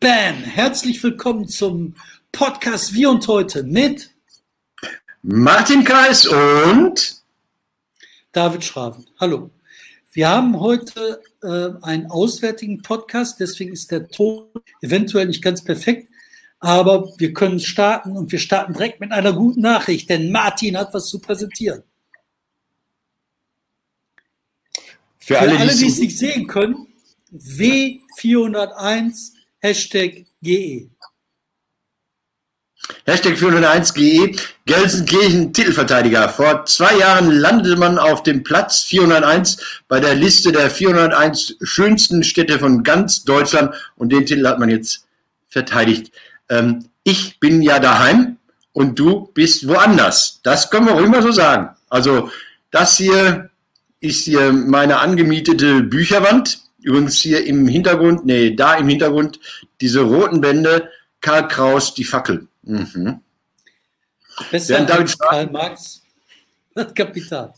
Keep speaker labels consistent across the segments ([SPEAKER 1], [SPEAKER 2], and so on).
[SPEAKER 1] Bam! Herzlich willkommen zum Podcast Wie und Heute mit
[SPEAKER 2] Martin Kreis und
[SPEAKER 1] David Schraven. Hallo. Wir haben heute äh, einen auswärtigen Podcast, deswegen ist der Ton eventuell nicht ganz perfekt, aber wir können starten und wir starten direkt mit einer guten Nachricht, denn Martin hat was zu präsentieren. Für, Für alle, alle, die es nicht sehen können, W401 Hashtag GE.
[SPEAKER 2] Hashtag 401GE, Gelsenkirchen Titelverteidiger. Vor zwei Jahren landete man auf dem Platz 401 bei der Liste der 401 schönsten Städte von ganz Deutschland und den Titel hat man jetzt verteidigt. Ähm, ich bin ja daheim und du bist woanders. Das können wir auch immer so sagen. Also das hier ist hier meine angemietete Bücherwand. Übrigens hier im Hintergrund, nee, da im Hintergrund, diese roten Bände, Karl Kraus, die Fackel. Mhm.
[SPEAKER 1] Besser als Karl Marx, das Kapital.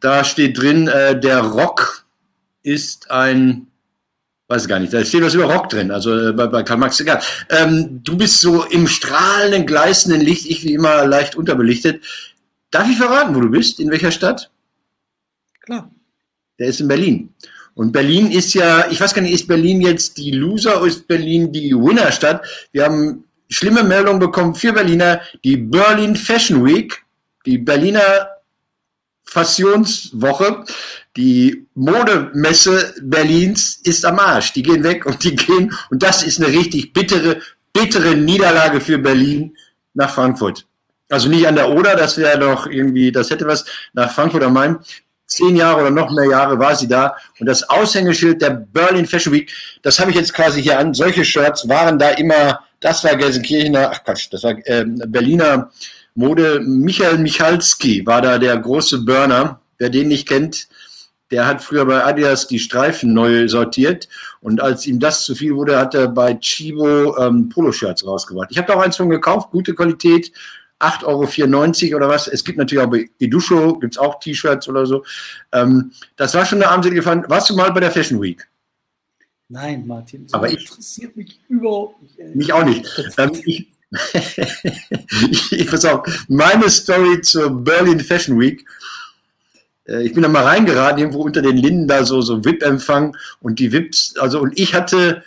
[SPEAKER 2] Da steht drin, äh, der Rock ist ein, weiß gar nicht, da steht was über Rock drin, also äh, bei, bei Karl Marx, egal. Ähm, du bist so im strahlenden, gleißenden Licht, ich wie immer leicht unterbelichtet. Darf ich verraten, wo du bist? In welcher Stadt?
[SPEAKER 1] Klar.
[SPEAKER 2] Der ist in Berlin. Und Berlin ist ja, ich weiß gar nicht, ist Berlin jetzt die Loser oder ist Berlin die Winnerstadt? Wir haben schlimme Meldungen bekommen für Berliner. Die Berlin Fashion Week, die Berliner Fasionswoche, die Modemesse Berlins ist am Arsch. Die gehen weg und die gehen, und das ist eine richtig bittere, bittere Niederlage für Berlin nach Frankfurt. Also nicht an der Oder, das wäre doch irgendwie, das hätte was nach Frankfurt am Main zehn Jahre oder noch mehr Jahre war sie da. Und das Aushängeschild der Berlin Fashion Week, das habe ich jetzt quasi hier an. Solche Shirts waren da immer, das war Gelsenkirchener, ach Quatsch, das war äh, Berliner Mode. Michael Michalski war da der große Burner. Wer den nicht kennt, der hat früher bei Adidas die Streifen neu sortiert und als ihm das zu viel wurde, hat er bei Chibo ähm, Poloshirts rausgebracht. Ich habe da auch eins von gekauft, gute Qualität, 8,94 Euro oder was. Es gibt natürlich auch bei Edusho, gibt es auch T-Shirts oder so. Ähm, das war schon eine armselige Fahrt. Warst du mal bei der Fashion Week?
[SPEAKER 1] Nein, Martin.
[SPEAKER 2] So Aber ich, interessiert mich überhaupt nicht. Ey. Mich auch nicht. Ähm, ich, ich, pass auf, meine Story zur Berlin Fashion Week. Äh, ich bin da mal reingeraten, irgendwo unter den Linden da so, so VIP-Empfang und die VIPs, also und ich hatte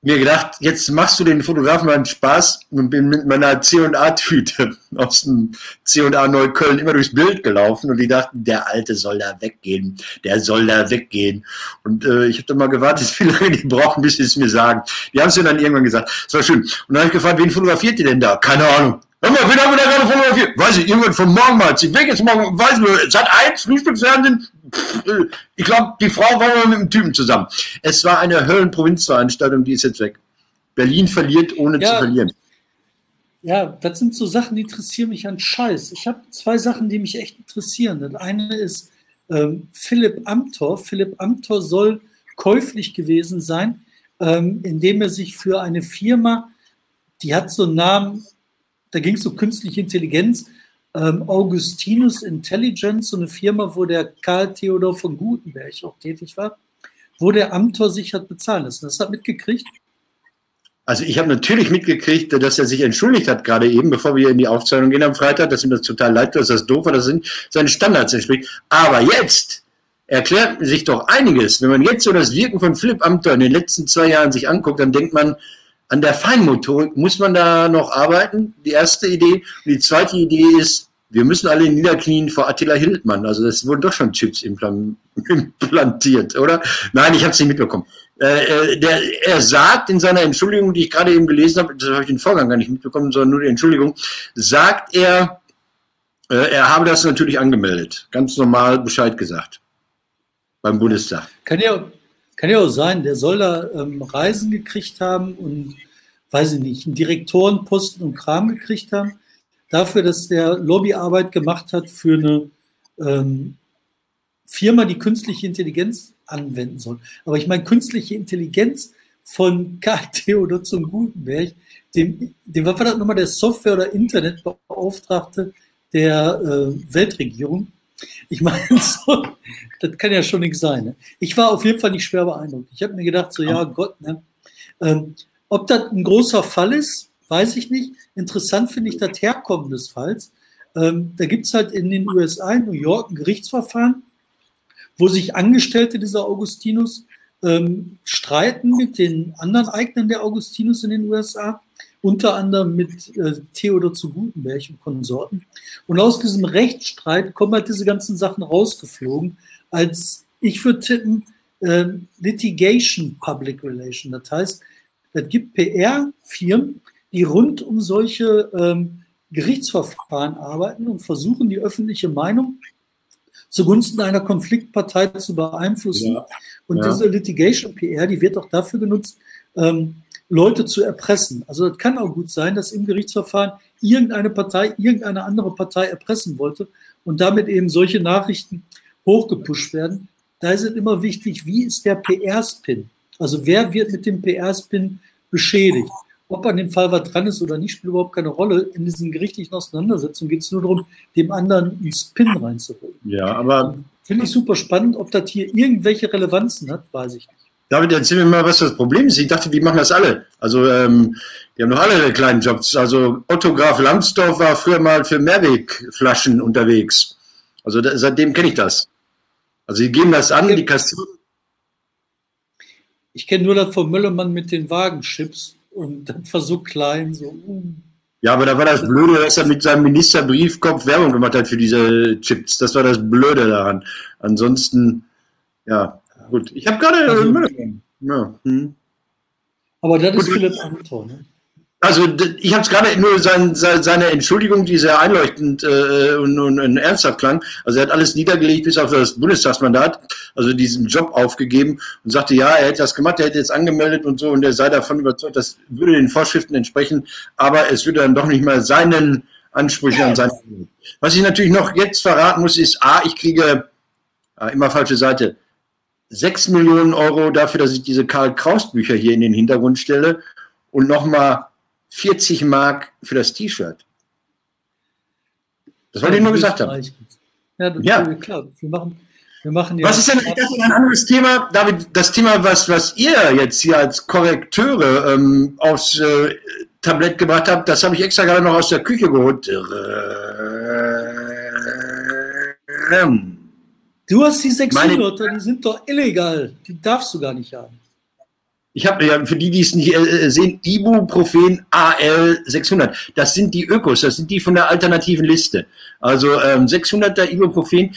[SPEAKER 2] mir gedacht, jetzt machst du den Fotografen mal einen Spaß und bin mit meiner C&A-Tüte aus dem C&A Neukölln immer durchs Bild gelaufen und die dachten, der Alte soll da weggehen, der soll da weggehen. Und äh, ich habe dann mal gewartet, wie lange die brauchen, bis sie es mir sagen. Die haben es mir dann irgendwann gesagt. Das war schön. Und dann habe ich gefragt, wen fotografiert ihr denn da? Keine Ahnung. Hör mal, wen haben wir da gerade fotografiert? Weiß ich, irgendwann von morgen mal. Sie weg jetzt morgen, weiß ich, seit eins, Frühstücksfernsehen. Ich glaube, die Frau war mal mit dem Typen zusammen. Es war eine Höllenprovinzveranstaltung, die ist jetzt weg. Berlin verliert, ohne ja. zu verlieren.
[SPEAKER 1] Ja, das sind so Sachen, die interessieren mich an Scheiß. Ich habe zwei Sachen, die mich echt interessieren. Das eine ist ähm, Philipp Amthor. Philipp Amthor soll käuflich gewesen sein, ähm, indem er sich für eine Firma, die hat so einen Namen, da ging es um künstliche Intelligenz, ähm, Augustinus Intelligence, so eine Firma, wo der Karl Theodor von Gutenberg auch tätig war, wo der Amtor sich hat bezahlen lassen. Das hat mitgekriegt?
[SPEAKER 2] Also ich habe natürlich mitgekriegt, dass er sich entschuldigt hat, gerade eben, bevor wir in die Aufzeichnung gehen am Freitag, dass ihm das total leid tut, dass das doof war, dass sind seine Standards entspricht. Aber jetzt erklärt sich doch einiges. Wenn man jetzt so das Wirken von Philipp Amthor in den letzten zwei Jahren sich anguckt, dann denkt man, an der Feinmotorik muss man da noch arbeiten, die erste Idee. Und die zweite Idee ist, wir müssen alle niederknien vor Attila Hildmann. Also das wurden doch schon Chips implantiert, oder? Nein, ich habe es nicht mitbekommen. Äh, äh, der, er sagt in seiner Entschuldigung, die ich gerade eben gelesen habe, das habe ich den Vorgang gar nicht mitbekommen, sondern nur die Entschuldigung, sagt er, äh, er habe das natürlich angemeldet. Ganz normal Bescheid gesagt. Beim Bundestag.
[SPEAKER 1] Kann ja, kann ja auch sein, der soll da ähm, Reisen gekriegt haben und, weiß ich nicht, einen Direktorenposten und Kram gekriegt haben, dafür, dass der Lobbyarbeit gemacht hat für eine ähm, Firma, die künstliche Intelligenz anwenden soll. Aber ich meine, künstliche Intelligenz von Karl Theodor zum Gutenberg, dem, dem war verdammt nochmal der Software- oder Internetbeauftragte der äh, Weltregierung. Ich meine, so, das kann ja schon nichts sein. Ne? Ich war auf jeden Fall nicht schwer beeindruckt. Ich habe mir gedacht, so, ja Gott, ne? ähm, ob das ein großer Fall ist, weiß ich nicht. Interessant finde ich das Herkommen des Falls. Ähm, da gibt es halt in den USA, in New York, ein Gerichtsverfahren, wo sich Angestellte dieser Augustinus ähm, streiten mit den anderen Eignern der Augustinus in den USA, unter anderem mit äh, Theodor zu Gutenberg und Konsorten. Und aus diesem Rechtsstreit kommen halt diese ganzen Sachen rausgeflogen, als ich würde tippen, äh, Litigation Public Relation. Das heißt, es gibt PR-Firmen, die rund um solche ähm, Gerichtsverfahren arbeiten und versuchen, die öffentliche Meinung zugunsten einer Konfliktpartei zu beeinflussen. Ja. Und ja. diese Litigation PR, die wird auch dafür genutzt, ähm, Leute zu erpressen. Also es kann auch gut sein, dass im Gerichtsverfahren irgendeine Partei irgendeine andere Partei erpressen wollte und damit eben solche Nachrichten hochgepusht werden. Da ist es immer wichtig, wie ist der PR-Spin? Also wer wird mit dem PR-Spin beschädigt? Ob an dem Fall was dran ist oder nicht, spielt überhaupt keine Rolle. In diesen gerichtlichen Auseinandersetzungen geht es nur darum, dem anderen einen Spin reinzuholen.
[SPEAKER 2] Ja, aber.
[SPEAKER 1] Finde ich super spannend. Ob das hier irgendwelche Relevanzen hat, weiß ich nicht.
[SPEAKER 2] David, erzähl mir mal, was das Problem ist. Ich dachte, die machen das alle. Also, ähm, die haben doch alle kleinen Jobs. Also, Otto Graf Lambsdorff war früher mal für Mehrwegflaschen unterwegs. Also, da, seitdem kenne ich das. Also, die geben das an, die kassieren.
[SPEAKER 1] Ich kenne nur das von Möllermann mit den Wagenchips und dann war so klein, so. Uh.
[SPEAKER 2] Ja, aber da war das Blöde, dass er mit seinem Ministerbriefkopf Werbung gemacht hat für diese Chips. Das war das Blöde daran. Ansonsten, ja, gut. Ich habe gerade. Also, ja, hm.
[SPEAKER 1] Aber das ist Philipp Amthor, ne?
[SPEAKER 2] Also ich habe es gerade nur sein, seine Entschuldigung, die sehr einleuchtend äh, und, und, und, ernsthaft klang. Also er hat alles niedergelegt bis auf das Bundestagsmandat, also diesen Job aufgegeben und sagte, ja, er hätte das gemacht, er hätte jetzt angemeldet und so und er sei davon überzeugt, das würde den Vorschriften entsprechen, aber es würde dann doch nicht mal seinen Ansprüchen an sein. Was ich natürlich noch jetzt verraten muss, ist, a, ich kriege, ah, immer falsche Seite, 6 Millionen Euro dafür, dass ich diese Karl Kraus Bücher hier in den Hintergrund stelle und nochmal 40 Mark für das T-Shirt. Das wollte ich nur gesagt haben.
[SPEAKER 1] Ja, ja. klar. Wir machen, wir machen ja
[SPEAKER 2] was ist denn das ist ein anderes Thema, David? Das Thema, was, was ihr jetzt hier als Korrekteure ähm, aufs äh, Tablett gebracht habt, das habe ich extra gerade noch aus der Küche geholt.
[SPEAKER 1] Du hast die 600, Meine, die sind doch illegal. Die darfst du gar nicht haben.
[SPEAKER 2] Ich habe ja für die, die es nicht äh, sehen, Ibuprofen AL 600. Das sind die Ökos, das sind die von der alternativen Liste. Also ähm, 600er Ibuprofen.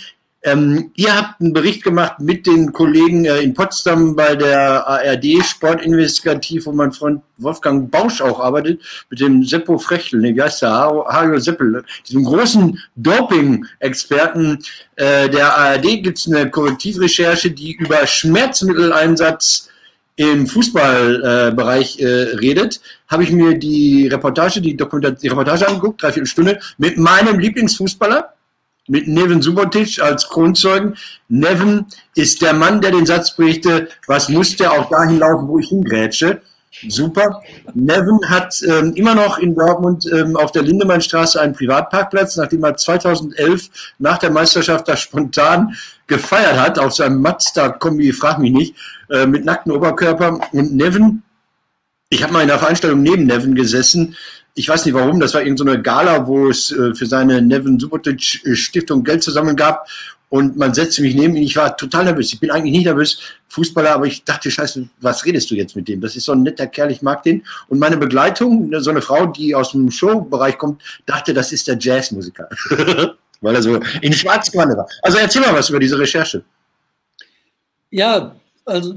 [SPEAKER 2] Ähm, ihr habt einen Bericht gemacht mit den Kollegen äh, in Potsdam bei der ARD Sportinvestigativ, wo mein Freund Wolfgang Bausch auch arbeitet, mit dem Seppo Frechtel, ne, heißt der, Hajo Seppel, diesem großen Doping-Experten äh, der ARD gibt es eine Korrektivrecherche, die über Schmerzmitteleinsatz im Fußballbereich äh, äh, redet, habe ich mir die Reportage, die, die Reportage angeguckt, dreiviertel Stunde, mit meinem Lieblingsfußballer, mit Neven Subotic als Kronzeugen. Neven ist der Mann, der den Satz berichte, was muss der auch dahin laufen, wo ich hingrätsche. Super. Nevin hat ähm, immer noch in Dortmund ähm, auf der Lindemannstraße einen Privatparkplatz, nachdem er 2011 nach der Meisterschaft da spontan gefeiert hat auf seinem Mazda-Kombi, frag mich nicht, äh, mit nacktem Oberkörper. Und Nevin, ich habe mal in der Veranstaltung neben Nevin gesessen. Ich weiß nicht warum, das war irgendeine so Gala, wo es äh, für seine Nevin Subotic Stiftung Geld zusammen gab und man setzte mich neben ihn. Ich war total nervös. Ich bin eigentlich nicht nervös, Fußballer, aber ich dachte, scheiße, was redest du jetzt mit dem? Das ist so ein netter Kerl, ich mag den. Und meine Begleitung, so eine Frau, die aus dem Showbereich kommt, dachte, das ist der Jazzmusiker. Weil er so in schwarz war. Also erzähl mal was über diese Recherche.
[SPEAKER 1] Ja, also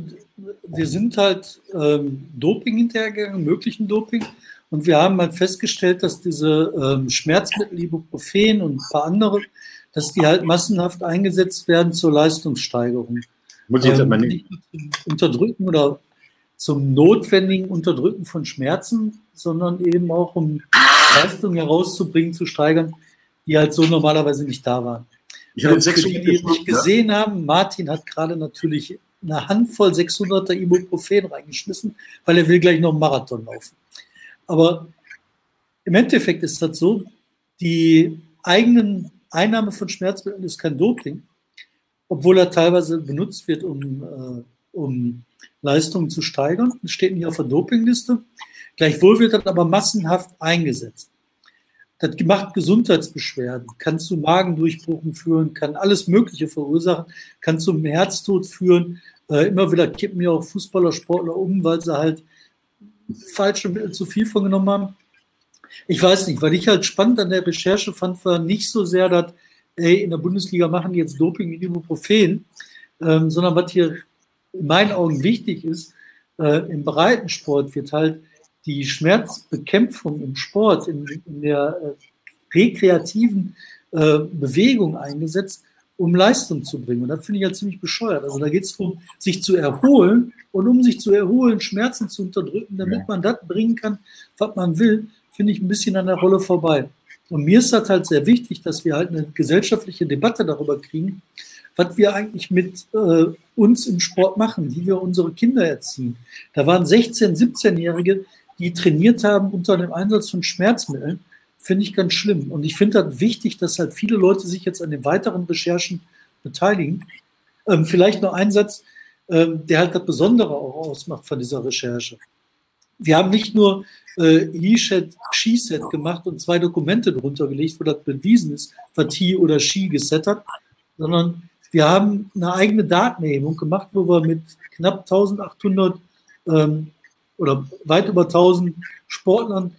[SPEAKER 1] wir sind halt ähm, Doping hinterhergegangen, möglichen Doping. Und wir haben halt festgestellt, dass diese ähm, Schmerzmittel, Ibuprofen und ein paar andere dass die halt massenhaft eingesetzt werden zur Leistungssteigerung. Muss ich jetzt ähm, aber nicht. unterdrücken oder zum notwendigen Unterdrücken von Schmerzen, sondern eben auch um Leistungen herauszubringen, zu steigern, die halt so normalerweise nicht da waren. Ich habe sechs die, die nicht gesehen ja? haben, Martin hat gerade natürlich eine Handvoll 600er Ibuprofen reingeschmissen, weil er will gleich noch einen Marathon laufen. Aber im Endeffekt ist das so, die eigenen Einnahme von Schmerzmitteln ist kein Doping, obwohl er teilweise benutzt wird, um, äh, um Leistungen zu steigern. Das steht nicht auf der Dopingliste. Gleichwohl wird das aber massenhaft eingesetzt. Das macht Gesundheitsbeschwerden, kann zu Magendurchbrüchen führen, kann alles Mögliche verursachen, kann zum Herztod führen. Äh, immer wieder kippen ja auch Fußballer, Sportler um, weil sie halt falsche Mittel zu viel von genommen haben. Ich weiß nicht, weil ich halt spannend an der Recherche fand, war nicht so sehr, dass, ey, in der Bundesliga machen die jetzt Doping mit Ibuprofen, ähm, sondern was hier in meinen Augen wichtig ist, äh, im Breitensport wird halt die Schmerzbekämpfung im Sport, in, in der äh, rekreativen äh, Bewegung eingesetzt, um Leistung zu bringen. Und das finde ich halt ziemlich bescheuert. Also da geht es darum, sich zu erholen und um sich zu erholen, Schmerzen zu unterdrücken, damit ja. man das bringen kann, was man will, finde ich ein bisschen an der Rolle vorbei. Und mir ist das halt sehr wichtig, dass wir halt eine gesellschaftliche Debatte darüber kriegen, was wir eigentlich mit äh, uns im Sport machen, wie wir unsere Kinder erziehen. Da waren 16-, 17-Jährige, die trainiert haben unter dem Einsatz von Schmerzmitteln, finde ich ganz schlimm. Und ich finde das wichtig, dass halt viele Leute sich jetzt an den weiteren Recherchen beteiligen. Ähm, vielleicht noch ein Satz, ähm, der halt das Besondere auch ausmacht von dieser Recherche. Wir haben nicht nur äh, He-Shed, She-Set gemacht und zwei Dokumente drunter gelegt, wo das bewiesen ist, was He oder She geset hat, sondern wir haben eine eigene Datenerhebung gemacht, wo wir mit knapp 1800 ähm, oder weit über 1000 Sportlern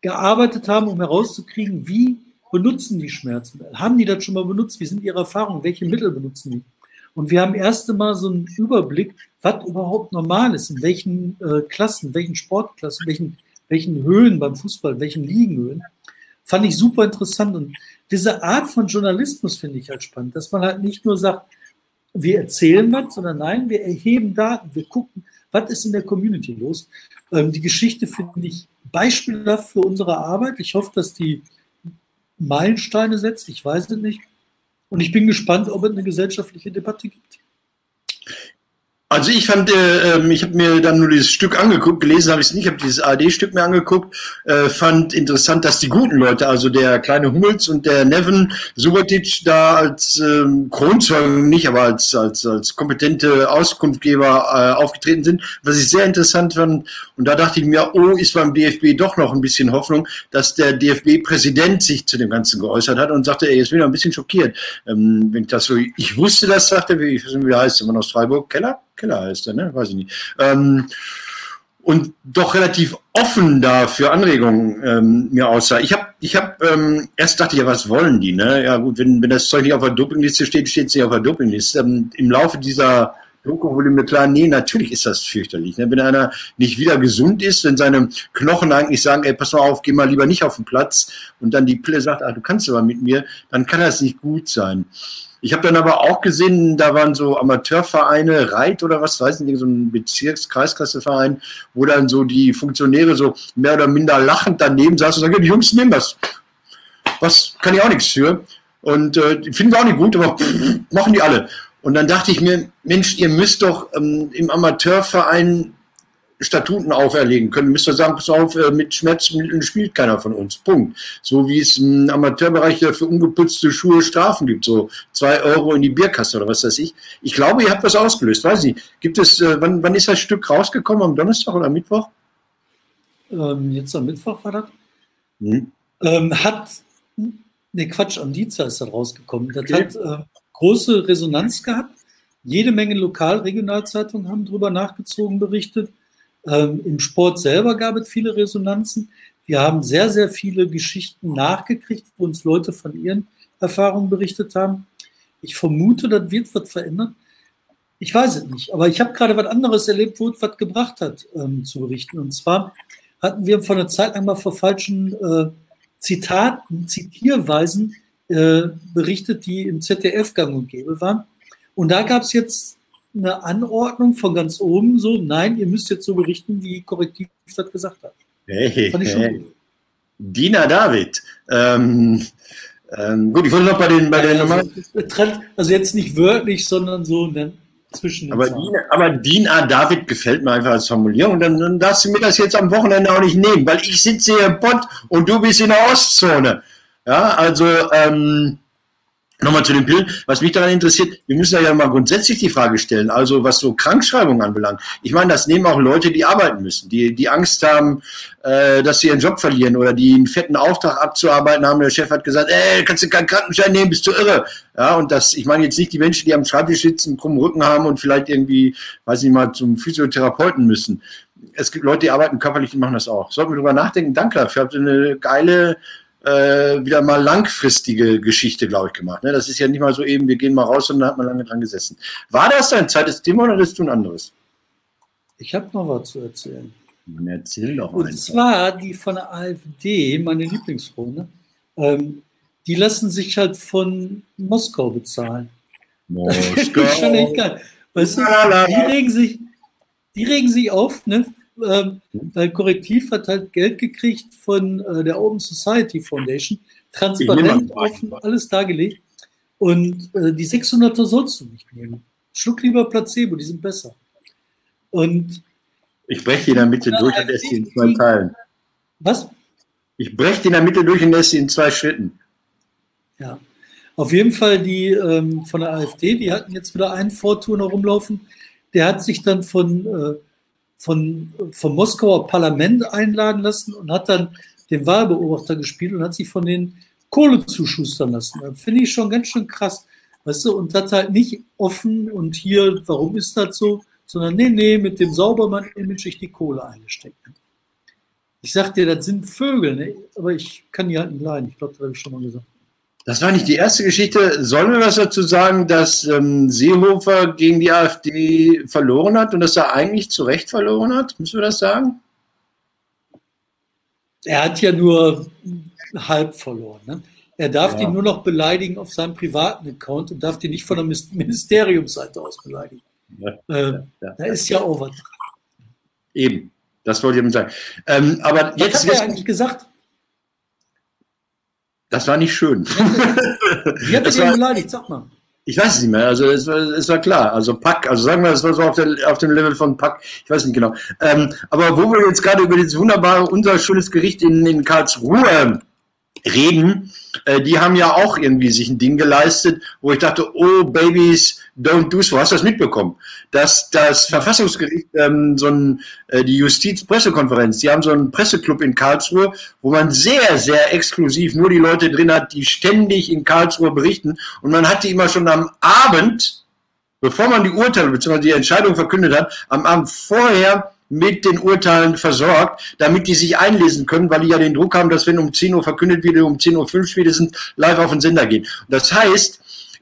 [SPEAKER 1] gearbeitet haben, um herauszukriegen, wie benutzen die Schmerzmittel? Haben die das schon mal benutzt? Wie sind ihre Erfahrungen? Welche Mittel benutzen die? Und wir haben erst einmal so einen Überblick, was überhaupt normal ist, in welchen äh, Klassen, welchen Sportklassen, welchen, welchen Höhen beim Fußball, welchen Ligenhöhen. Fand ich super interessant. Und diese Art von Journalismus finde ich halt spannend, dass man halt nicht nur sagt, wir erzählen was, sondern nein, wir erheben Daten, wir gucken, was ist in der Community los? Ähm, die Geschichte finde ich beispielhaft für unsere Arbeit. Ich hoffe, dass die Meilensteine setzt. Ich weiß es nicht. Und ich bin gespannt, ob es eine gesellschaftliche Debatte gibt.
[SPEAKER 2] Also ich fand, äh, ähm, ich habe mir dann nur dieses Stück angeguckt, gelesen habe ich es nicht, habe dieses AD-Stück mir angeguckt, äh, fand interessant, dass die guten Leute, also der kleine Hummels und der Nevin Subotic da als ähm, Kronzeugen nicht, aber als, als, als kompetente Auskunftgeber äh, aufgetreten sind, was ich sehr interessant fand. Und da dachte ich mir, oh, ist beim DFB doch noch ein bisschen Hoffnung, dass der DFB-Präsident sich zu dem Ganzen geäußert hat und sagte, ey, jetzt bin ich ein bisschen schockiert. Ähm, wenn ich das so, ich wusste das, sagte, wie, wie heißt der Mann aus Freiburg, Keller? Keller heißt er, ne? Weiß ich nicht. Ähm, und doch relativ offen da für Anregungen ähm, mir aussah. Ich habe ich hab, ähm, erst dachte ich, ja, was wollen die? Ne? Ja gut, wenn, wenn das Zeug nicht auf der Dopingliste steht, steht es nicht auf der Dopingliste. Ähm, Im Laufe dieser Doku wurde mir klar, nee, natürlich ist das fürchterlich. Ne? Wenn einer nicht wieder gesund ist, wenn seine Knochen eigentlich sagen, ey, pass mal auf, geh mal lieber nicht auf den Platz und dann die Pille sagt, ah, du kannst aber mit mir, dann kann das nicht gut sein. Ich habe dann aber auch gesehen, da waren so Amateurvereine, Reit oder was, weiß nicht, so ein Bezirks-Kreisklasseverein, wo dann so die Funktionäre so mehr oder minder lachend daneben saßen und sagen, die Jungs nehmen das. Was kann ich auch nichts für. Und äh, finden wir auch nicht gut, aber machen die alle. Und dann dachte ich mir, Mensch, ihr müsst doch ähm, im Amateurverein Statuten auferlegen können. Müsst ihr sagen, pass auf, äh, mit Schmerzmitteln spielt keiner von uns. Punkt. So wie es im Amateurbereich ja für ungeputzte Schuhe Strafen gibt, so zwei Euro in die Bierkasse oder was weiß ich. Ich glaube, ihr habt das ausgelöst, weiß ich. Gibt es, äh, wann, wann ist das Stück rausgekommen? Am Donnerstag oder am Mittwoch?
[SPEAKER 1] Ähm, jetzt am Mittwoch war das. Hm. Ähm, hat, ne Quatsch, am Dienstag ist das rausgekommen. Das okay. hat äh, große Resonanz gehabt. Jede Menge Lokal-Regionalzeitungen haben darüber nachgezogen, berichtet. Ähm, Im Sport selber gab es viele Resonanzen. Wir haben sehr, sehr viele Geschichten nachgekriegt, wo uns Leute von ihren Erfahrungen berichtet haben. Ich vermute, das wird was verändern. Ich weiß es nicht, aber ich habe gerade was anderes erlebt, wo es was gebracht hat, ähm, zu berichten. Und zwar hatten wir vor einer Zeit lang mal vor falschen äh, Zitaten, Zitierweisen äh, berichtet, die im ZDF gang und gäbe waren. Und da gab es jetzt eine Anordnung von ganz oben, so, nein, ihr müsst jetzt so berichten, wie Korrektiv das gesagt hat.
[SPEAKER 2] Hey, Fand ich schon hey. gut. Dina David. Ähm, ähm, gut, ich wollte noch bei den, bei
[SPEAKER 1] den also, also jetzt nicht wörtlich, sondern so ne, zwischen den
[SPEAKER 2] aber, Dina, aber Dina David gefällt mir einfach als Formulierung. Dann, dann darfst du mir das jetzt am Wochenende auch nicht nehmen, weil ich sitze hier in Bond und du bist in der Ostzone. Ja, also ähm, Nochmal zu den Pillen. Was mich daran interessiert, wir müssen ja mal grundsätzlich die Frage stellen, also was so Krankschreibung anbelangt. Ich meine, das nehmen auch Leute, die arbeiten müssen, die, die Angst haben, äh, dass sie ihren Job verlieren oder die einen fetten Auftrag abzuarbeiten haben. Der Chef hat gesagt, ey, kannst du keinen Krankenschein nehmen, bist du irre. Ja, und das, ich meine jetzt nicht die Menschen, die am Schreibtisch sitzen, krummen Rücken haben und vielleicht irgendwie, weiß ich mal, zum Physiotherapeuten müssen. Es gibt Leute, die arbeiten körperlich, die machen das auch. Sollten wir drüber nachdenken. Danke dafür. Habt ihr eine geile äh, wieder mal langfristige Geschichte, glaube ich, gemacht. Ne? Das ist ja nicht mal so eben, wir gehen mal raus und dann hat man lange dran gesessen. War das dein zweites Thema oder ist du ein anderes?
[SPEAKER 1] Ich habe noch was zu erzählen.
[SPEAKER 2] Man erzähl doch
[SPEAKER 1] Und einfach. zwar die von der AfD, meine Lieblingsfreunde, ähm, die lassen sich halt von Moskau bezahlen. Moskau. schon echt geil. Weißt du, die regen sich, die regen sich auf, ne? Ähm, weil Korrektiv hat halt Geld gekriegt von äh, der Open Society Foundation, transparent offen, alles dargelegt. Und äh, die 600er sollst du nicht nehmen. Schluck lieber Placebo, die sind besser. Und
[SPEAKER 2] ich breche die in der Mitte durch und esse die in zwei Teilen.
[SPEAKER 1] Was?
[SPEAKER 2] Ich breche die in der Mitte durch und esse die in zwei Schritten.
[SPEAKER 1] Ja. Auf jeden Fall die ähm, von der AfD, die hatten jetzt wieder einen Vortour rumlaufen. Der hat sich dann von äh, von, vom Moskauer Parlament einladen lassen und hat dann den Wahlbeobachter gespielt und hat sich von den Kohle zuschustern lassen. Das finde ich schon ganz schön krass. Weißt du, und das halt nicht offen und hier, warum ist das so, sondern nee, nee, mit dem Saubermann-Image ich die Kohle eingesteckt. Ich sag dir, das sind Vögel, ne? aber ich kann die halt nicht leiden. Ich glaube, das habe ich schon mal gesagt.
[SPEAKER 2] Das war nicht die erste Geschichte. Sollen wir was dazu sagen, dass ähm, Seehofer gegen die AfD verloren hat und dass er eigentlich zu Recht verloren hat? Müssen wir das sagen?
[SPEAKER 1] Er hat ja nur halb verloren. Ne? Er darf ja. ihn nur noch beleidigen auf seinem privaten Account und darf ihn nicht von der Ministeriumsseite aus beleidigen. Ja, äh, ja, da ist ja Overtrag.
[SPEAKER 2] Eben, das wollte ich eben sagen. Ähm, aber
[SPEAKER 1] Was jetzt hat er eigentlich gesagt?
[SPEAKER 2] Das war nicht schön.
[SPEAKER 1] Wie hat er den beleidigt? Sag mal.
[SPEAKER 2] Ich weiß es nicht mehr. Also es war, es war klar. Also Pack, also sagen wir, es war so auf, der, auf, dem Level von Pack. Ich weiß nicht genau. Ähm, aber wo wir jetzt gerade über dieses wunderbare, unser schönes Gericht in, in Karlsruhe reden, äh, die haben ja auch irgendwie sich ein Ding geleistet, wo ich dachte, oh Babies, don't do so. Hast du das mitbekommen? Dass das Verfassungsgericht, ähm, so ein, äh, die Justizpressekonferenz, die haben so einen Presseclub in Karlsruhe, wo man sehr, sehr exklusiv nur die Leute drin hat, die ständig in Karlsruhe berichten. Und man hat die immer schon am Abend, bevor man die Urteile bzw. die Entscheidung verkündet hat, am Abend vorher mit den Urteilen versorgt, damit die sich einlesen können, weil die ja den Druck haben, dass wenn um 10 Uhr verkündet wird, um 10.05 Uhr spätestens live auf den Sender gehen. das heißt,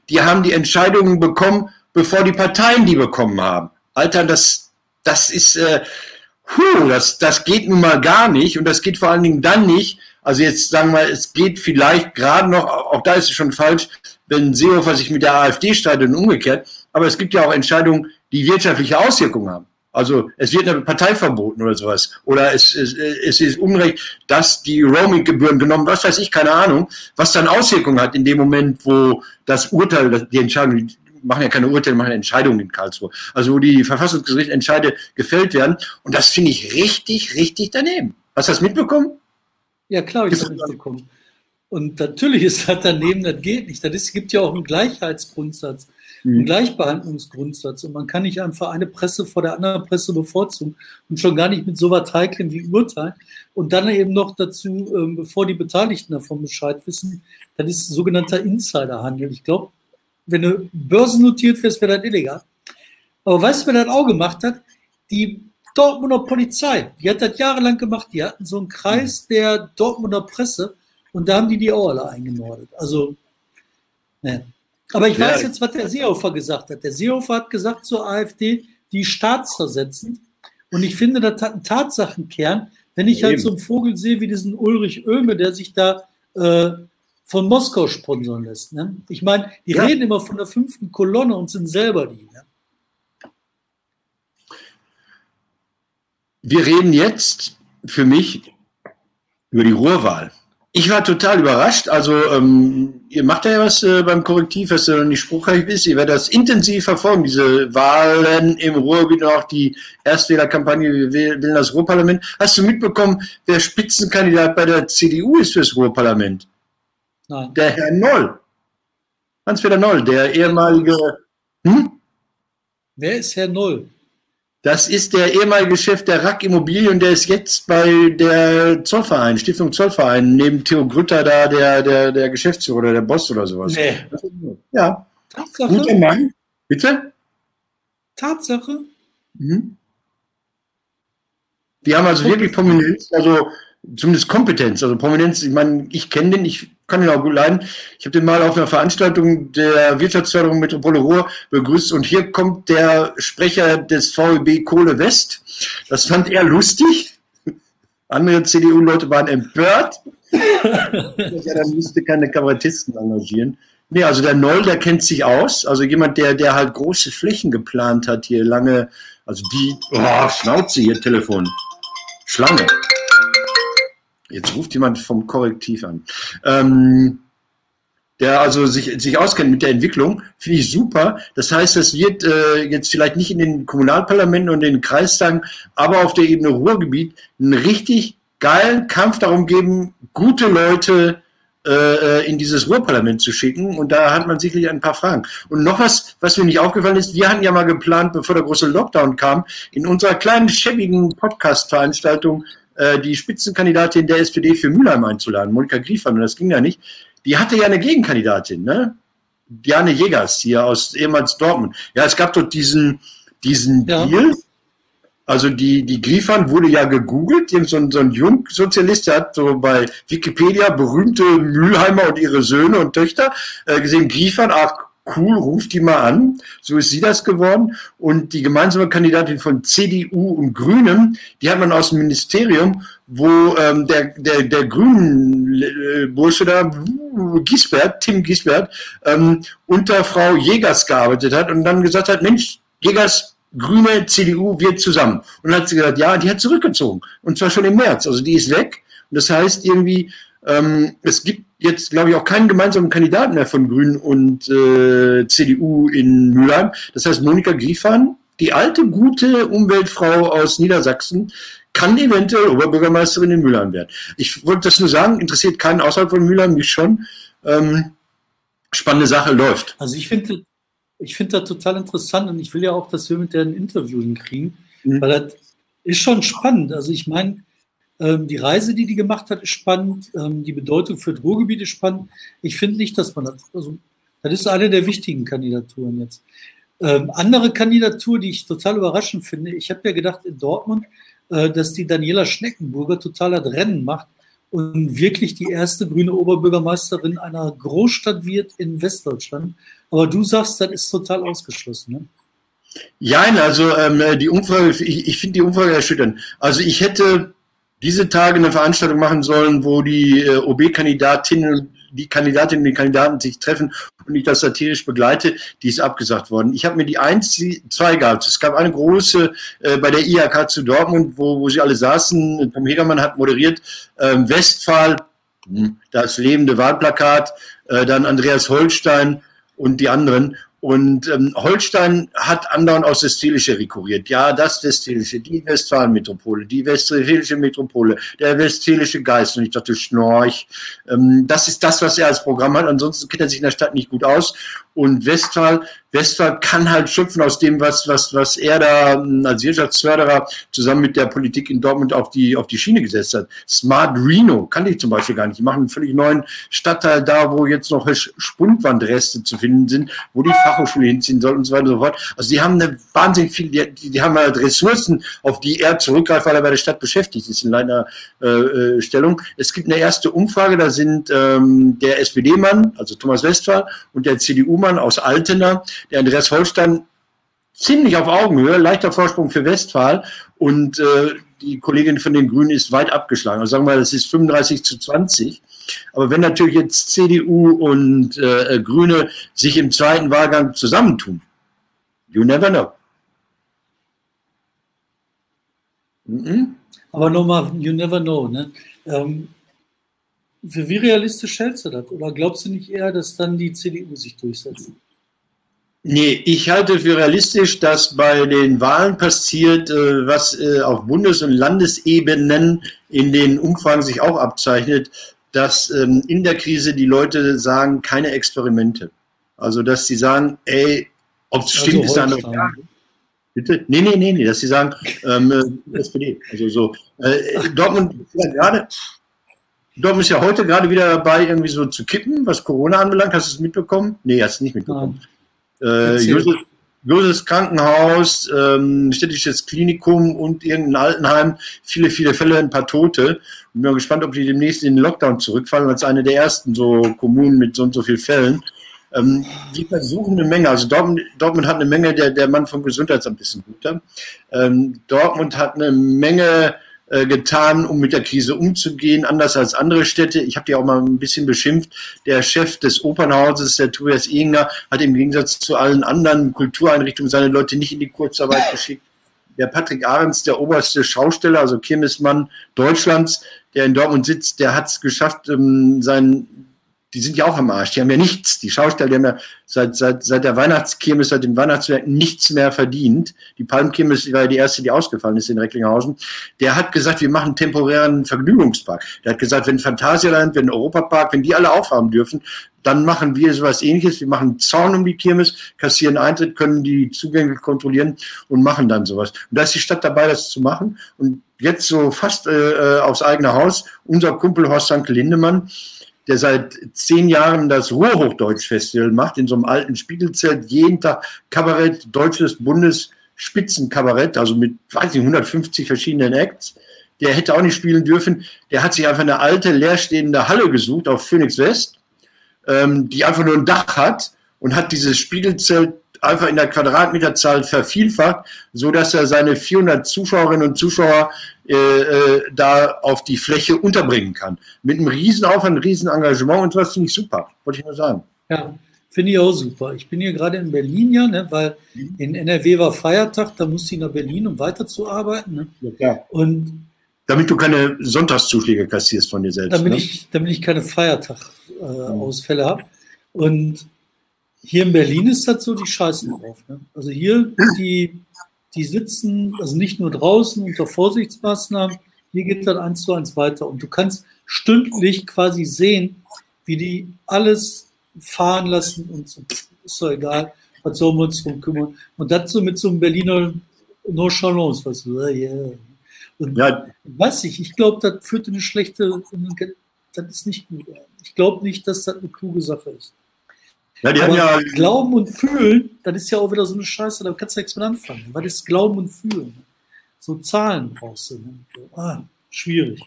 [SPEAKER 2] die haben die Entscheidungen bekommen, bevor die Parteien die bekommen haben. Alter, das, das ist, äh, puh, das, das geht nun mal gar nicht und das geht vor allen Dingen dann nicht, also jetzt sagen wir, es geht vielleicht gerade noch, auch da ist es schon falsch, wenn Seehofer sich mit der AfD streitet und umgekehrt, aber es gibt ja auch Entscheidungen, die wirtschaftliche Auswirkungen haben. Also es wird eine Partei verboten oder sowas. Oder es, es, es ist Unrecht, dass die Roaming-Gebühren genommen, was weiß ich, keine Ahnung, was dann Auswirkungen hat in dem Moment, wo das Urteil, die Entscheidung, die machen ja keine Urteile, machen Entscheidungen in Karlsruhe. Also wo die Verfassungsgerichtsentscheide gefällt werden. Und das finde ich richtig, richtig daneben. Hast du das mitbekommen?
[SPEAKER 1] Ja, klar, ich habe das mitbekommen. Und natürlich ist das daneben, das geht nicht. Es gibt ja auch einen Gleichheitsgrundsatz mhm. Gleichbehandlungsgrundsatz. Und man kann nicht einfach eine Presse vor der anderen Presse bevorzugen und schon gar nicht mit so was Heiklem wie Urteil. Und dann eben noch dazu, ähm, bevor die Beteiligten davon Bescheid wissen, das ist sogenannter Insiderhandel. Ich glaube, wenn du börsennotiert wirst, wäre das illegal. Aber weißt du, wer das auch gemacht hat? Die Dortmunder Polizei. Die hat das jahrelang gemacht. Die hatten so einen Kreis mhm. der Dortmunder Presse und da haben die die auch alle eingenordet. Also, ne. Aber ich weiß jetzt, was der Seehofer gesagt hat. Der Seehofer hat gesagt zur AfD, die staatszersetzend. Und ich finde, das hat einen Tatsachenkern, wenn ich halt so einen Vogel sehe wie diesen Ulrich Oehme, der sich da äh, von Moskau sponsern lässt. Ne? Ich meine, die ja. reden immer von der fünften Kolonne und sind selber die. Ne?
[SPEAKER 2] Wir reden jetzt für mich über die Ruhrwahl. Ich war total überrascht. Also, ähm, ihr macht ja was äh, beim Korrektiv, was ja noch nicht spruchreich ist. Ihr werdet das intensiv verfolgen, diese Wahlen im Ruhrgebiet und auch die Erstwählerkampagne Wir wählen das Ruhrparlament. Hast du mitbekommen, wer Spitzenkandidat bei der CDU ist fürs Ruhrparlament? Nein. Der Herr Noll. Hans-Peter Noll, der ehemalige. Hm?
[SPEAKER 1] Wer ist Herr Noll?
[SPEAKER 2] Das ist der ehemalige Chef der RAK Immobilien und der ist jetzt bei der Zollverein, Stiftung Zollverein, neben Theo Grütter da der, der, der Geschäftsführer oder der Boss oder sowas. Nee. Ja. Tatsache? Guter Mann. Bitte?
[SPEAKER 1] Tatsache? Mhm.
[SPEAKER 2] Die haben also wirklich Prominenz, also zumindest Kompetenz, also Prominenz. Ich meine, ich kenne den, ich kann ihn auch gut leiden. Ich habe den mal auf einer Veranstaltung der Wirtschaftsförderung Metropole Ruhr begrüßt und hier kommt der Sprecher des VEB Kohle West. Das fand er lustig. Andere CDU-Leute waren empört. ja, dann müsste keine Kabarettisten engagieren. Nee, also der Noll, der kennt sich aus. Also jemand, der, der halt große Flächen geplant hat hier, lange, also die, oh, Schnauze hier, Telefon. Schlange. Jetzt ruft jemand vom Korrektiv an. Ähm, der also sich, sich auskennt mit der Entwicklung, finde ich super. Das heißt, es wird äh, jetzt vielleicht nicht in den Kommunalparlamenten und den Kreistagen, aber auf der Ebene Ruhrgebiet einen richtig geilen Kampf darum geben, gute Leute äh, in dieses Ruhrparlament zu schicken. Und da hat man sicherlich ein paar Fragen. Und noch was, was mir nicht aufgefallen ist, wir hatten ja mal geplant, bevor der große Lockdown kam, in unserer kleinen, schäbigen Podcast-Veranstaltung äh, die Spitzenkandidatin der SPD für Mülheim einzuladen, Monika Griefern, und das ging ja nicht. Die hatte ja eine Gegenkandidatin, ne? Diane Jägers hier aus ehemals Dortmund. Ja, es gab dort diesen, diesen ja. Deal. Also die, die Griefern wurde ja gegoogelt, irgend so ein, so ein Jungsozialist, der hat so bei Wikipedia berühmte Mülheimer und ihre Söhne und Töchter äh, gesehen, Griefern, ach cool, ruft die mal an. So ist sie das geworden. Und die gemeinsame Kandidatin von CDU und Grünen, die hat man aus dem Ministerium, wo ähm, der, der, der grünen äh, Bursche da, Giesbert, Tim Giesbert, ähm, unter Frau Jägers gearbeitet hat und dann gesagt hat, Mensch, Jägers, Grüne, CDU, wir zusammen. Und dann hat sie gesagt, ja, die hat zurückgezogen. Und zwar schon im März. Also die ist weg. Und das heißt irgendwie, ähm, es gibt jetzt, glaube ich, auch keinen gemeinsamen Kandidaten mehr von Grünen und äh, CDU in Mülheim. Das heißt, Monika Griefan, die alte, gute Umweltfrau aus Niedersachsen, kann eventuell Oberbürgermeisterin in Mülheim werden. Ich wollte das nur sagen, interessiert keinen außerhalb von Mülheim, mich schon. Ähm, spannende Sache läuft.
[SPEAKER 1] Also ich finde ich finde das total interessant und ich will ja auch, dass wir mit der ein Interview hinkriegen, mhm. weil das ist schon spannend. Also ich meine, ähm, die Reise, die die gemacht hat, ist spannend. Ähm, die Bedeutung für das Ruhrgebiet ist spannend. Ich finde nicht, dass man das, also, das ist eine der wichtigen Kandidaturen jetzt. Ähm, andere Kandidatur, die ich total überraschend finde, ich habe ja gedacht in Dortmund, äh, dass die Daniela Schneckenburger total das Rennen macht und wirklich die erste grüne Oberbürgermeisterin einer Großstadt wird in Westdeutschland. Aber du sagst, das ist total ausgeschlossen. Ne?
[SPEAKER 2] Ja, also ähm, die Umfrage, ich, ich finde die Umfrage erschütternd. Also ich hätte diese Tage eine Veranstaltung machen sollen, wo die äh, OB-Kandidatinnen, die Kandidatinnen und die Kandidaten sich treffen und ich das satirisch begleite, die ist abgesagt worden. Ich habe mir die eins, zwei gehabt. Es gab eine große äh, bei der IHK zu Dortmund, wo, wo sie alle saßen. Tom Hegermann hat moderiert. Ähm, Westphal, hm, das lebende Wahlplakat, äh, dann Andreas Holstein und die anderen. Und ähm, Holstein hat andauernd aus Westfälische rekurriert. Ja, das Westfälische, die Westfalenmetropole, die Westfälische Metropole, der Westfälische Geist. Und ich dachte, Schnorch, ähm, das ist das, was er als Programm hat. Ansonsten kennt er sich in der Stadt nicht gut aus. Und Westphal, Westphal kann halt schöpfen aus dem, was, was, was er da ähm, als Wirtschaftsförderer zusammen mit der Politik in Dortmund auf die, auf die Schiene gesetzt hat. Smart Reno kannte ich zum Beispiel gar nicht. Die machen einen völlig neuen Stadtteil da, wo jetzt noch Spundwandreste zu finden sind, wo die Fachhochschule hinziehen soll und so weiter und so fort. Also die haben eine wahnsinnig viel, die, die haben halt Ressourcen, auf die er zurückgreift, weil er bei der Stadt beschäftigt ist in einer äh, äh, Stellung. Es gibt eine erste Umfrage, da sind ähm, der SPD-Mann, also Thomas Westphal, und der CDU-Mann aus Altena, der Andreas Holstein, ziemlich auf Augenhöhe, leichter Vorsprung für Westphal und äh, die Kollegin von den Grünen ist weit abgeschlagen. Also sagen wir, das ist 35 zu 20. Aber wenn natürlich jetzt CDU und äh, Grüne sich im zweiten Wahlgang zusammentun, you never know.
[SPEAKER 1] Mhm. Aber nochmal, you never know. Ne? Ähm, für wie realistisch hältst du das? Oder glaubst du nicht eher, dass dann die CDU sich durchsetzt?
[SPEAKER 2] Nee, ich halte für realistisch, dass bei den Wahlen passiert, äh, was äh, auf Bundes- und Landesebenen in den Umfragen sich auch abzeichnet. dass ähm, in der Krise die Leute sagen, keine Experimente. Also, dass sie sagen, ey, ob es stimmt, ist eine andere Frage. Bitte? Nee, nee, nee, nee, dass sie sagen, ähm, äh, SPD. Also so. Äh, Dortmund ja gerade. Dortmund ist ja heute gerade wieder dabei, irgendwie so zu kippen, was Corona anbelangt. Hast du es mitbekommen? Nee, hast du nicht mitbekommen. Äh, Josef, Josefs Krankenhaus, ähm, städtisches Klinikum und irgendein Altenheim, viele, viele Fälle, ein paar Tote. Und bin gespannt, ob die demnächst in den Lockdown zurückfallen, als eine der ersten so Kommunen mit so und so vielen Fällen. Ähm, die versuchen eine Menge, also Dortmund, Dortmund hat eine Menge, der, der Mann vom Gesundheitsamt ist ein guter. Ähm, Dortmund hat eine Menge äh, getan, um mit der Krise umzugehen, anders als andere Städte. Ich habe die auch mal ein bisschen beschimpft. Der Chef des Opernhauses, der Tobias Ehinger, hat im Gegensatz zu allen anderen Kultureinrichtungen seine Leute nicht in die Kurzarbeit geschickt. Der Patrick Ahrens, der oberste Schausteller, also Kirmesmann Deutschlands, der in Dortmund sitzt, der hat es geschafft, ähm, seinen die sind ja auch am Arsch. Die haben ja nichts. Die Schausteller, die haben ja seit, seit, seit der Weihnachtskirmes, seit dem Weihnachtswerk nichts mehr verdient. Die Palmkirmes war ja die erste, die ausgefallen ist in Recklinghausen. Der hat gesagt, wir machen temporären Vergnügungspark. Der hat gesagt, wenn Phantasialand, wenn Europapark, wenn die alle aufhaben dürfen, dann machen wir sowas ähnliches. Wir machen einen Zaun um die Kirmes, kassieren Eintritt, können die Zugänge kontrollieren und machen dann sowas. Und da ist die Stadt dabei, das zu machen. Und jetzt so fast äh, äh aufs eigene Haus, unser Kumpel Horst Sanke Lindemann, der seit zehn Jahren das Ruhrhochdeutsch-Festival macht, in so einem alten Spiegelzelt, jeden Tag Kabarett, deutsches Bundesspitzenkabarett, also mit, weiß nicht, 150 verschiedenen Acts. Der hätte auch nicht spielen dürfen. Der hat sich einfach eine alte, leerstehende Halle gesucht auf Phoenix West, ähm, die einfach nur ein Dach hat und hat dieses Spiegelzelt einfach in der Quadratmeterzahl vervielfacht, so dass er seine 400 Zuschauerinnen und Zuschauer äh, äh, da auf die Fläche unterbringen kann. Mit einem Riesenaufwand, einem Riesenengagement und was finde ich super, wollte ich nur sagen.
[SPEAKER 1] Ja, finde ich auch super. Ich bin hier gerade in Berlin ja, ne, weil mhm. in NRW war Feiertag, da musste ich nach Berlin, um weiterzuarbeiten. Ne? Ja, klar. Und
[SPEAKER 2] damit du keine Sonntagszuschläge kassierst von dir selbst.
[SPEAKER 1] Damit, ne? ich, damit ich keine Feiertag-Ausfälle äh, mhm. habe. Und hier in Berlin ist das so, die scheißen drauf. Ne? Also hier, die, die sitzen, also nicht nur draußen unter Vorsichtsmaßnahmen, hier geht das eins zu eins weiter. Und du kannst stündlich quasi sehen, wie die alles fahren lassen und so, ist doch egal, was sollen wir uns drum kümmern. Und das so mit so einem Berliner Nonchalance, was du, yeah. Und ja. weiß ich, ich glaube, das führt in eine schlechte, das ist nicht gut. Ich glaube nicht, dass das eine kluge Sache ist. Ja, die haben ja Glauben und Fühlen, das ist ja auch wieder so eine Scheiße, da kannst du nichts mit anfangen. Was ist Glauben und Fühlen? So Zahlen brauchst du. Ne? Ah, schwierig.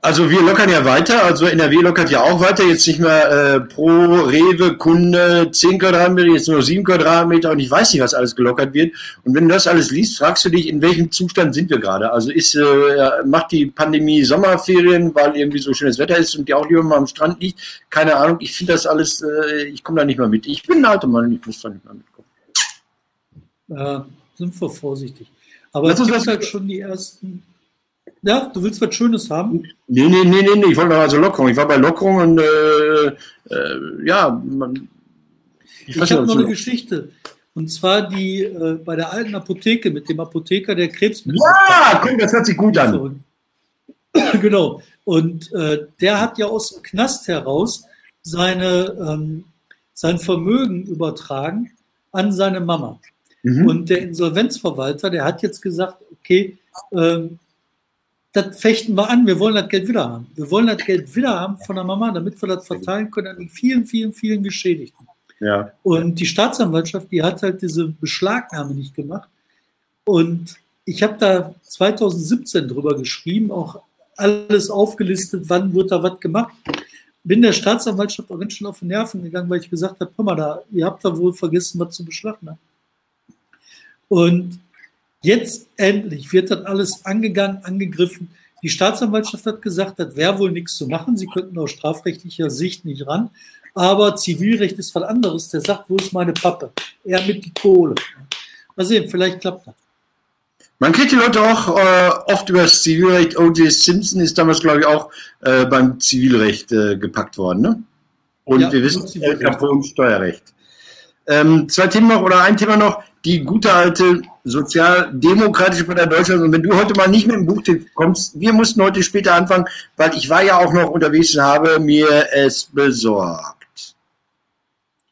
[SPEAKER 2] Also wir lockern ja weiter, also NRW lockert ja auch weiter, jetzt nicht mehr äh, pro Rewe Kunde 10 Quadratmeter, jetzt nur 7 Quadratmeter und ich weiß nicht, was alles gelockert wird. Und wenn du das alles liest, fragst du dich, in welchem Zustand sind wir gerade? Also ist, äh, macht die Pandemie Sommerferien, weil irgendwie so schönes Wetter ist und die auch lieber mal am Strand liegt? Keine Ahnung, ich finde das alles, äh, ich komme da nicht mehr mit. Ich bin ein alter Mann, ich muss da nicht mehr mitkommen.
[SPEAKER 1] Ja, sind wir vorsichtig. Aber es gibt halt schon die ersten ja, du willst was Schönes haben?
[SPEAKER 2] Nee, nee, nee, nee, nee. ich wollte also Lockerung. Ich war bei Lockerung und äh, äh, ja, man,
[SPEAKER 1] ich, ich habe noch eine Geschichte. Und zwar die äh, bei der alten Apotheke mit dem Apotheker, der Krebsmittel.
[SPEAKER 2] Ja, guck, das hört sich gut an.
[SPEAKER 1] genau. Und äh, der hat ja aus dem Knast heraus seine, ähm, sein Vermögen übertragen an seine Mama. Mhm. Und der Insolvenzverwalter, der hat jetzt gesagt, okay, ähm, das fechten wir an, wir wollen das Geld wieder haben. Wir wollen das Geld wieder haben von der Mama, damit wir das verteilen können an die vielen, vielen, vielen Geschädigten. Ja. Und die Staatsanwaltschaft, die hat halt diese Beschlagnahme nicht gemacht. Und ich habe da 2017 drüber geschrieben, auch alles aufgelistet, wann wird da was gemacht. Bin der Staatsanwaltschaft auch ganz schön auf die Nerven gegangen, weil ich gesagt habe, hör mal, da, ihr habt da wohl vergessen, was zu beschlagnahmen. Und Jetzt endlich wird das alles angegangen, angegriffen. Die Staatsanwaltschaft hat gesagt, das wäre wohl nichts zu machen. Sie könnten aus strafrechtlicher Sicht nicht ran. Aber Zivilrecht ist was anderes. Der sagt, wo ist meine Pappe? Er mit die Kohle. Mal sehen, vielleicht klappt das.
[SPEAKER 2] Man kriegt die Leute auch äh, oft über das Zivilrecht. O.J. Simpson ist damals, glaube ich, auch äh, beim Zivilrecht äh, gepackt worden. Ne? Und ja, wir wissen, El Capone Steuerrecht. Ähm, zwei Themen noch oder ein Thema noch die gute alte sozialdemokratische Partei Deutschlands. Und wenn du heute mal nicht mit dem Buchtipp kommst, wir mussten heute später anfangen, weil ich war ja auch noch unterwegs und habe mir es besorgt.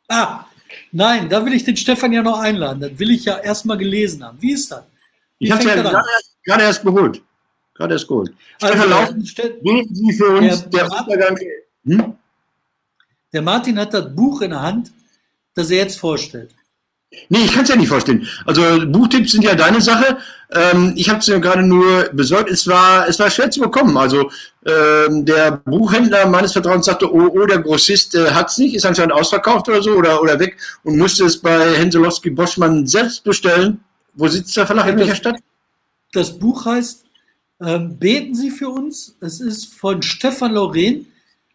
[SPEAKER 1] Ah, nein, da will ich den Stefan ja noch einladen. Das will ich ja erstmal gelesen haben. Wie ist das? Wie
[SPEAKER 2] ich habe es ja gerade erst, gerade erst geholt. Gerade erst geholt.
[SPEAKER 1] Also,
[SPEAKER 2] Stefan Sie für uns der, der Untergang.
[SPEAKER 1] Hm? Der Martin hat das Buch in der Hand, das er jetzt vorstellt.
[SPEAKER 2] Nee, ich kann es ja nicht vorstellen. Also Buchtipps sind ja deine Sache. Ähm, ich habe es ja gerade nur besorgt. Es war, es war schwer zu bekommen. Also ähm, der Buchhändler meines Vertrauens sagte, oh, oh der Grossist äh, hat es nicht, ist anscheinend ausverkauft oder so oder, oder weg und musste es bei Henselowski Boschmann selbst bestellen. Wo sitzt der Verlag? In welcher Stadt?
[SPEAKER 1] Das Buch heißt ähm, Beten Sie für uns. Es ist von Stefan Lauren,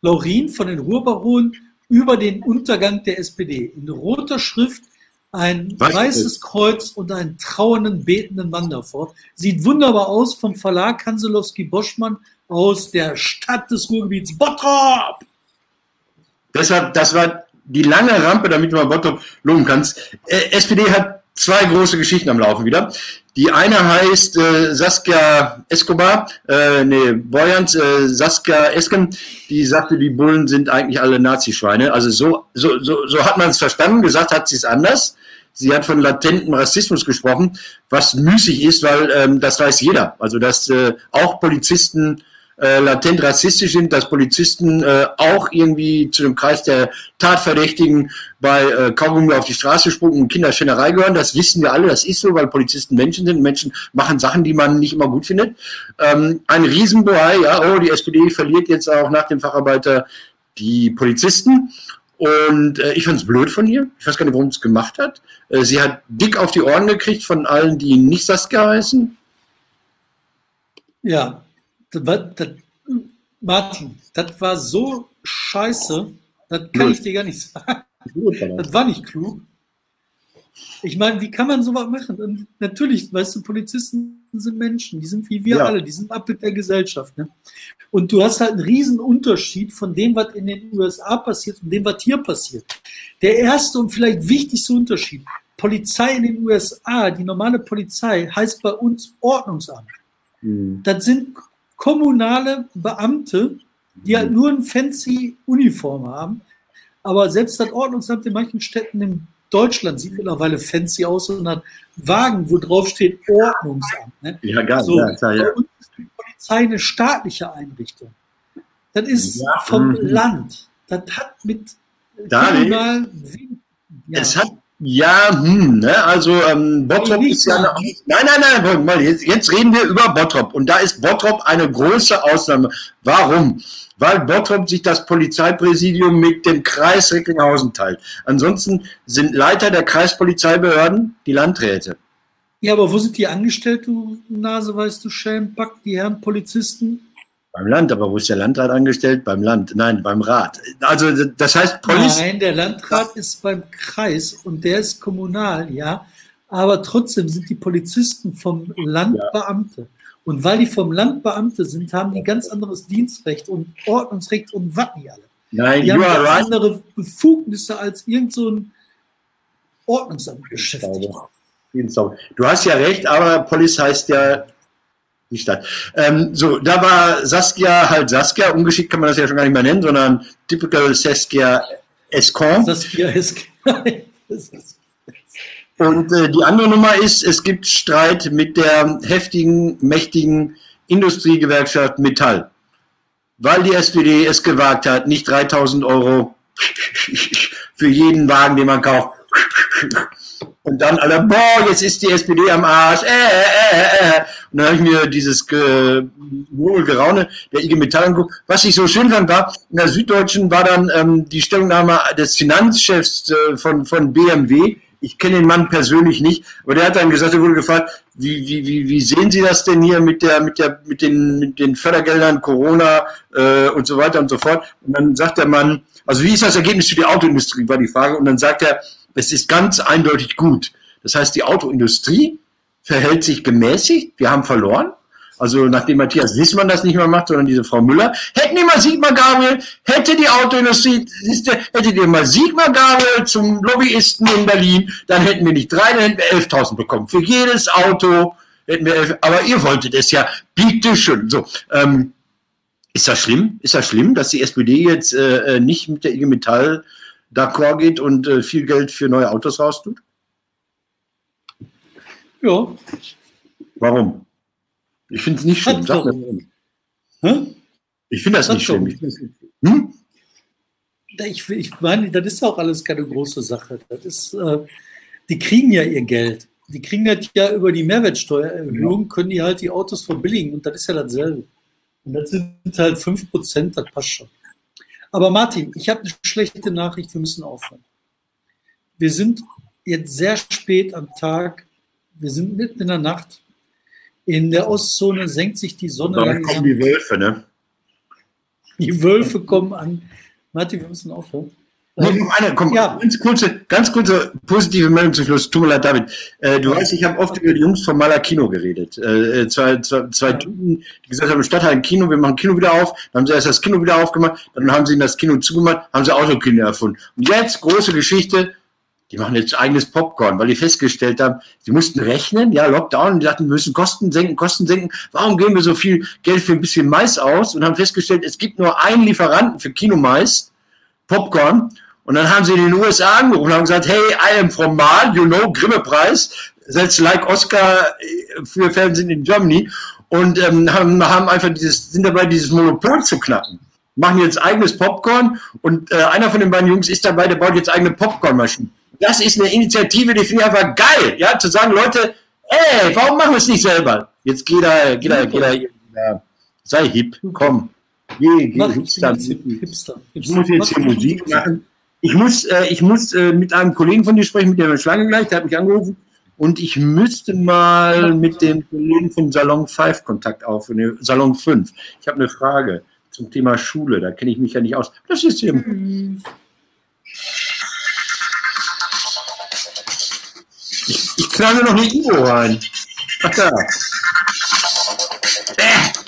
[SPEAKER 1] Laurin von den Ruhrbaronen über den Untergang der SPD. In roter Schrift ein Was weißes ist? Kreuz und einen trauernden, betenden Mann davor. Sieht wunderbar aus vom Verlag Hanselowski Boschmann aus der Stadt des Ruhrgebiets Bottrop.
[SPEAKER 2] Deshalb, das war die lange Rampe, damit du mal Bottrop loben kannst. Äh, SPD hat zwei große Geschichten am Laufen wieder. Die eine heißt äh, Saskia Escobar, äh, nee, Boyans, äh, Saskia Esken, die sagte, die Bullen sind eigentlich alle Nazischweine. Also so, so, so, so hat man es verstanden, gesagt hat sie es anders. Sie hat von latentem Rassismus gesprochen, was müßig ist, weil ähm, das weiß jeder. Also dass äh, auch Polizisten äh, latent rassistisch sind, dass Polizisten äh, auch irgendwie zu dem Kreis der Tatverdächtigen bei äh, Kaugummi auf die Straße sprungen und Kinderschänerei gehören. Das wissen wir alle, das ist so, weil Polizisten Menschen sind. Menschen machen Sachen, die man nicht immer gut findet. Ähm, ein Riesenbohai, ja, oh, die SPD verliert jetzt auch nach dem Facharbeiter die Polizisten. Und äh, ich fand es blöd von ihr. Ich weiß gar nicht, warum es gemacht hat. Äh, sie hat dick auf die Ohren gekriegt von allen, die nicht Saskia heißen.
[SPEAKER 1] Ja, das das, Martin, das war so scheiße, das kann Null. ich dir gar nicht sagen. Das war nicht klug. Ich meine, wie kann man sowas machen? Und natürlich, weißt du, Polizisten sind Menschen, die sind wie wir ja. alle, die sind Abbild der Gesellschaft. Ne? Und du hast halt einen riesen Unterschied von dem, was in den USA passiert und dem, was hier passiert. Der erste und vielleicht wichtigste Unterschied, Polizei in den USA, die normale Polizei, heißt bei uns Ordnungsamt. Mhm. Das sind kommunale Beamte, die halt nur eine fancy Uniform haben. Aber selbst das Ordnungsamt in manchen Städten in Deutschland sieht mittlerweile fancy aus und hat Wagen, wo drauf steht Ordnungsamt. Ne? Ja, geil. So, ja, klar, ja. Ist die Polizei eine staatliche Einrichtung. Das ist ja, vom mh. Land. Das hat mit
[SPEAKER 2] kommunal. Ja. Es hat ja, hm, ne, also ähm, Bottrop ist ja eine, Nein, nein, nein, mal, jetzt, jetzt reden wir über Bottrop und da ist Bottrop eine große Ausnahme. Warum? Weil Bottrop sich das Polizeipräsidium mit dem Kreis Recklinghausen teilt. Ansonsten sind Leiter der Kreispolizeibehörden die Landräte.
[SPEAKER 1] Ja, aber wo sind die angestellt, du Nase, weißt du, Schelmpack, die Herren Polizisten?
[SPEAKER 2] Beim Land, aber wo ist der Landrat angestellt? Beim Land, nein, beim Rat. Also das heißt
[SPEAKER 1] Police Nein, der Landrat ist beim Kreis und der ist kommunal, ja. Aber trotzdem sind die Polizisten vom Land ja. Beamte. Und weil die vom Land Beamte sind, haben die ganz anderes Dienstrecht und Ordnungsrecht und was nicht alle. Nein, die haben ganz right. andere Befugnisse als irgend so ein Ordnungsamtbeschäftigter.
[SPEAKER 2] Du hast ja recht, aber Police heißt ja die Stadt. Ähm, so, da war Saskia halt Saskia, ungeschickt kann man das ja schon gar nicht mehr nennen, sondern typical Saskia Escon. Saskia Escon. Und äh, die andere Nummer ist, es gibt Streit mit der heftigen, mächtigen Industriegewerkschaft Metall. Weil die SPD es gewagt hat, nicht 3000 Euro für jeden Wagen, den man kauft, und dann alle, boah, jetzt ist die SPD am Arsch. Äh, äh, äh, äh. Und dann habe ich mir dieses äh, Geraune der IG Metall angeguckt. Was ich so schön fand, war, in der Süddeutschen war dann ähm, die Stellungnahme des Finanzchefs äh, von, von BMW. Ich kenne den Mann persönlich nicht, aber der hat dann gesagt, er wurde gefragt, wie, wie, wie, wie sehen Sie das denn hier mit der, mit der, mit den, mit den Fördergeldern, Corona äh, und so weiter und so fort. Und dann sagt der Mann, also wie ist das Ergebnis für die Autoindustrie, war die Frage. Und dann sagt er, es ist ganz eindeutig gut. Das heißt, die Autoindustrie verhält sich gemäßigt. Wir haben verloren. Also nachdem Matthias Wissmann das nicht mehr macht, sondern diese Frau Müller. Hätten die mal Sigmar Gabriel, hätte die Autoindustrie, hätte die mal Sigmar Gabriel zum Lobbyisten in Berlin, dann hätten wir nicht drei, dann hätten wir 11.000 bekommen. Für jedes Auto hätten wir elf, aber ihr wolltet es ja, bitte schön. So, ähm, ist das schlimm? Ist das schlimm, dass die SPD jetzt äh, nicht mit der IG Metall d'accord geht und äh, viel Geld für neue Autos raustut?
[SPEAKER 1] Ja.
[SPEAKER 2] Warum? Ich finde es nicht schlimm. Sag warum. Hm? Ich finde das Hat nicht schlimm. Ich, hm?
[SPEAKER 1] ich, ich, meine, das ist auch alles keine große Sache. Das ist, äh, die kriegen ja ihr Geld. Die kriegen das ja über die Mehrwertsteuererhöhung, können die halt die Autos verbilligen und das ist ja dasselbe. Und das sind halt 5%, das passt schon. Aber Martin, ich habe eine schlechte Nachricht, wir müssen aufhören. Wir sind jetzt sehr spät am Tag, wir sind mitten in der Nacht. In der Ostzone senkt sich die Sonne.
[SPEAKER 2] Dann langsam. kommen die Wölfe, ne?
[SPEAKER 1] Die Wölfe kommen an. Martin, wir müssen aufhören.
[SPEAKER 2] Noch eine, komm, ja. ganz, kurze, ganz kurze positive Meldung zum Schluss. Tut mir leid, David. Äh, du weißt, ich habe oft über die Jungs vom Maler Kino geredet. Äh, zwei, zwei, zwei Typen, die gesagt haben, im Stadtteil ein Kino, wir machen Kino wieder auf. Dann haben sie erst das Kino wieder aufgemacht, dann haben sie das Kino zugemacht, haben sie Autokino erfunden. Und jetzt, große Geschichte, die machen jetzt eigenes Popcorn, weil die festgestellt haben, sie mussten rechnen, ja, Lockdown, die dachten, wir müssen Kosten senken, Kosten senken. Warum geben wir so viel Geld für ein bisschen Mais aus? Und haben festgestellt, es gibt nur einen Lieferanten für Kinomais, Popcorn. Und dann haben sie in den USA angerufen und haben gesagt, hey, I am from Mal, you know, Grimme-Preis, that's like Oscar für Fernsehen in Germany. Und ähm, haben, haben einfach dieses, sind dabei, dieses Monopol zu knacken. Machen jetzt eigenes Popcorn und äh, einer von den beiden Jungs ist dabei, der baut jetzt eigene Popcornmaschinen das ist eine Initiative, die finde ich einfach geil, ja, zu sagen, Leute, ey, warum machen wir es nicht selber? Jetzt geht er, geht er, geht er, ja, sei hip, komm. Geh, geh, Hipster. Hipster. Ich muss jetzt hier Musik machen. Ich muss, äh, ich muss äh, mit einem Kollegen von dir sprechen, mit der Schlange gleich, der hat mich angerufen. Und ich müsste mal mit dem Kollegen von Salon 5 Kontakt aufnehmen, Salon 5. Ich habe eine Frage zum Thema Schule, da kenne ich mich ja nicht aus. Das ist hier. Mhm. Ich, ich knall mir noch